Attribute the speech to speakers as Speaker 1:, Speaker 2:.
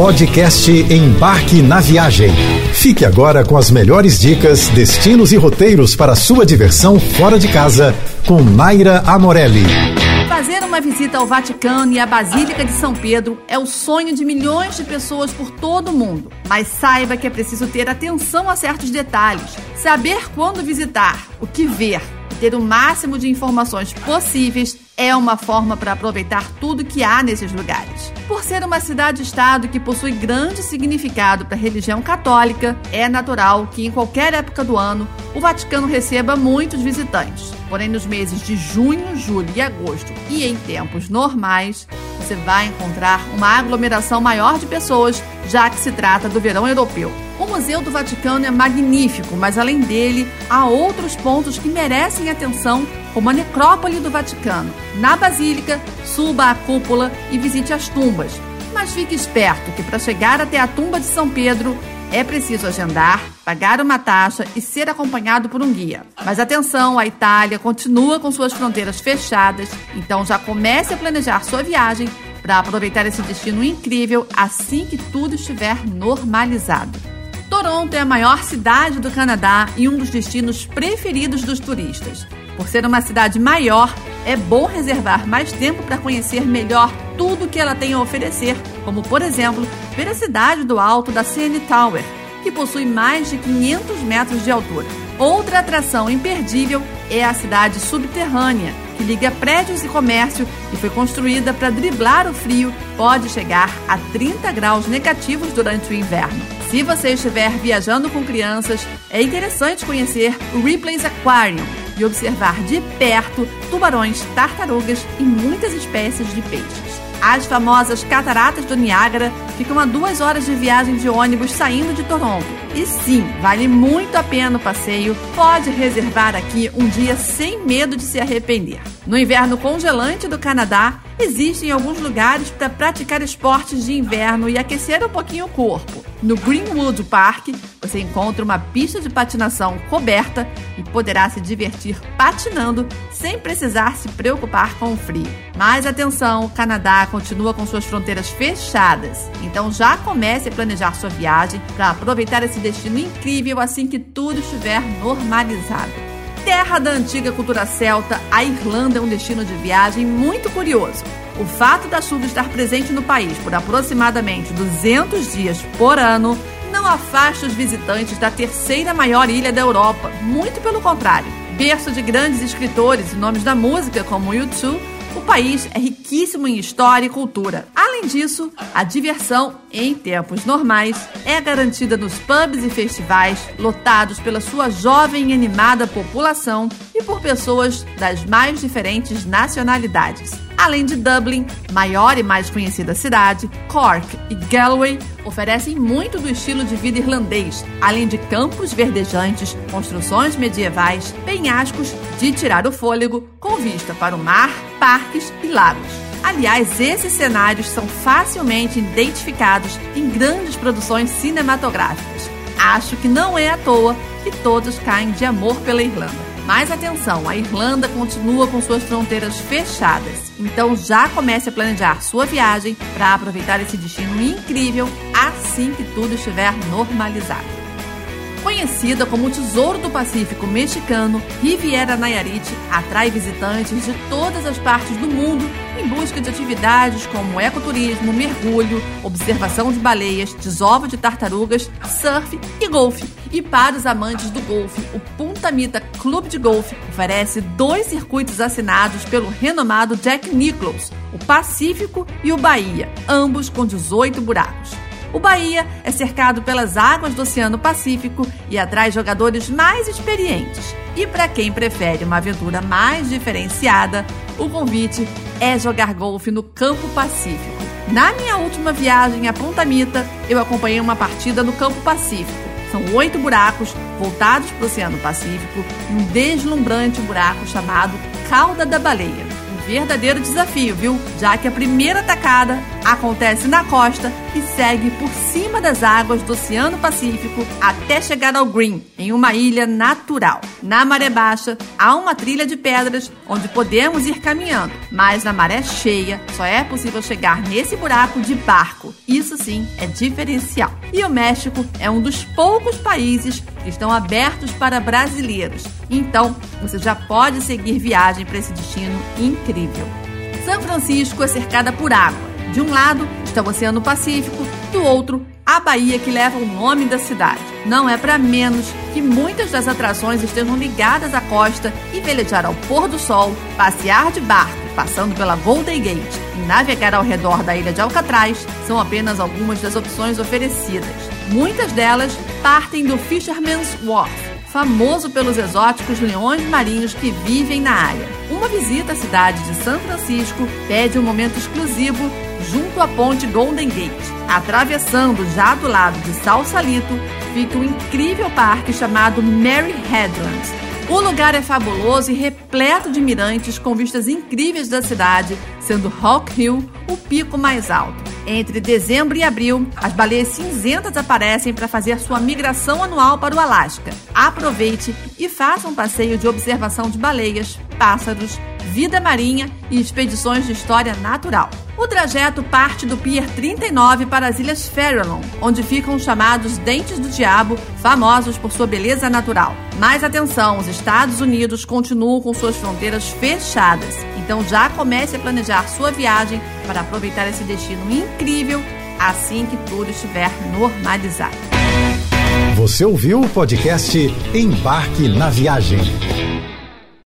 Speaker 1: Podcast Embarque na Viagem. Fique agora com as melhores dicas, destinos e roteiros para sua diversão fora de casa com Naira Amorelli.
Speaker 2: Fazer uma visita ao Vaticano e à Basílica de São Pedro é o sonho de milhões de pessoas por todo o mundo. Mas saiba que é preciso ter atenção a certos detalhes, saber quando visitar, o que ver ter o máximo de informações possíveis é uma forma para aproveitar tudo que há nesses lugares. Por ser uma cidade-estado que possui grande significado para a religião católica, é natural que em qualquer época do ano o Vaticano receba muitos visitantes. Porém, nos meses de junho, julho e agosto e em tempos normais, você vai encontrar uma aglomeração maior de pessoas, já que se trata do verão europeu. Museu do Vaticano é magnífico, mas além dele, há outros pontos que merecem atenção, como a Necrópole do Vaticano. Na Basílica, suba à cúpula e visite as tumbas. Mas fique esperto que para chegar até a tumba de São Pedro é preciso agendar, pagar uma taxa e ser acompanhado por um guia. Mas atenção, a Itália continua com suas fronteiras fechadas, então já comece a planejar sua viagem para aproveitar esse destino incrível assim que tudo estiver normalizado. Toronto é a maior cidade do Canadá e um dos destinos preferidos dos turistas. Por ser uma cidade maior, é bom reservar mais tempo para conhecer melhor tudo que ela tem a oferecer, como, por exemplo, ver a cidade do alto da CN Tower, que possui mais de 500 metros de altura. Outra atração imperdível é a cidade subterrânea, que liga prédios e comércio e foi construída para driblar o frio, pode chegar a 30 graus negativos durante o inverno. Se você estiver viajando com crianças, é interessante conhecer o Ripley's Aquarium e observar de perto tubarões, tartarugas e muitas espécies de peixes. As famosas Cataratas do Niágara ficam a duas horas de viagem de ônibus saindo de Toronto. E sim, vale muito a pena o passeio. Pode reservar aqui um dia sem medo de se arrepender. No inverno congelante do Canadá, existem alguns lugares para praticar esportes de inverno e aquecer um pouquinho o corpo. No Greenwood Park, você encontra uma pista de patinação coberta e poderá se divertir patinando sem precisar se preocupar com o frio. Mas atenção, o Canadá continua com suas fronteiras fechadas, então já comece a planejar sua viagem para aproveitar esse destino incrível assim que tudo estiver normalizado. Terra da antiga cultura celta, a Irlanda é um destino de viagem muito curioso. O fato da chuva estar presente no país por aproximadamente 200 dias por ano não afasta os visitantes da terceira maior ilha da Europa, muito pelo contrário. Berço de grandes escritores e nomes da música como U2, o país é riquíssimo em história e cultura. Além disso, a diversão, em tempos normais, é garantida nos pubs e festivais lotados pela sua jovem e animada população e por pessoas das mais diferentes nacionalidades. Além de Dublin, maior e mais conhecida cidade, Cork e Galway oferecem muito do estilo de vida irlandês, além de campos verdejantes, construções medievais, penhascos de tirar o fôlego, com vista para o mar, parques e lagos. Aliás, esses cenários são facilmente identificados em grandes produções cinematográficas. Acho que não é à toa que todos caem de amor pela Irlanda. Mas atenção, a Irlanda continua com suas fronteiras fechadas. Então já comece a planejar sua viagem para aproveitar esse destino incrível assim que tudo estiver normalizado. Conhecida como o Tesouro do Pacífico Mexicano, Riviera Nayarit atrai visitantes de todas as partes do mundo em busca de atividades como ecoturismo, mergulho, observação de baleias, desova de tartarugas, surf e golfe. E para os amantes do golfe, o Punta Mita Clube de Golfe oferece dois circuitos assinados pelo renomado Jack Nicklaus, o Pacífico e o Bahia, ambos com 18 buracos. O Bahia é cercado pelas águas do Oceano Pacífico e atrai jogadores mais experientes. E para quem prefere uma aventura mais diferenciada, o convite é jogar golfe no Campo Pacífico. Na minha última viagem a Punta Mita, eu acompanhei uma partida no Campo Pacífico. São oito buracos voltados para o Oceano Pacífico e um deslumbrante buraco chamado Cauda da Baleia verdadeiro desafio, viu? Já que a primeira tacada acontece na costa e segue por cima das águas do Oceano Pacífico até chegar ao Green, em uma ilha natural. Na maré baixa, há uma trilha de pedras onde podemos ir caminhando, mas na maré cheia só é possível chegar nesse buraco de barco. Isso sim é diferencial. E o México é um dos poucos países estão abertos para brasileiros. Então, você já pode seguir viagem para esse destino incrível. São Francisco é cercada por água. De um lado está o Oceano Pacífico, do outro, a Bahia que leva o nome da cidade. Não é para menos que muitas das atrações estejam ligadas à costa e velejar ao pôr do sol, passear de barco, passando pela Golden Gate e navegar ao redor da ilha de Alcatraz são apenas algumas das opções oferecidas. Muitas delas partem do Fisherman's Wharf, famoso pelos exóticos leões marinhos que vivem na área. Uma visita à cidade de São Francisco pede um momento exclusivo junto à ponte Golden Gate. Atravessando já do lado de Salsalito, fica um incrível parque chamado Mary Headlands. O lugar é fabuloso e repleto de mirantes com vistas incríveis da cidade, sendo Hawk Hill o pico mais alto. Entre dezembro e abril, as baleias cinzentas aparecem para fazer sua migração anual para o Alasca. Aproveite e faça um passeio de observação de baleias, pássaros, vida marinha e expedições de história natural. O trajeto parte do Pier 39 para as Ilhas Farallon, onde ficam os chamados Dentes do Diabo, famosos por sua beleza natural. Mas atenção, os Estados Unidos continuam com suas fronteiras fechadas, então já comece a planejar sua viagem para aproveitar esse destino incrível assim que tudo estiver normalizado.
Speaker 1: Você ouviu o podcast Embarque na Viagem.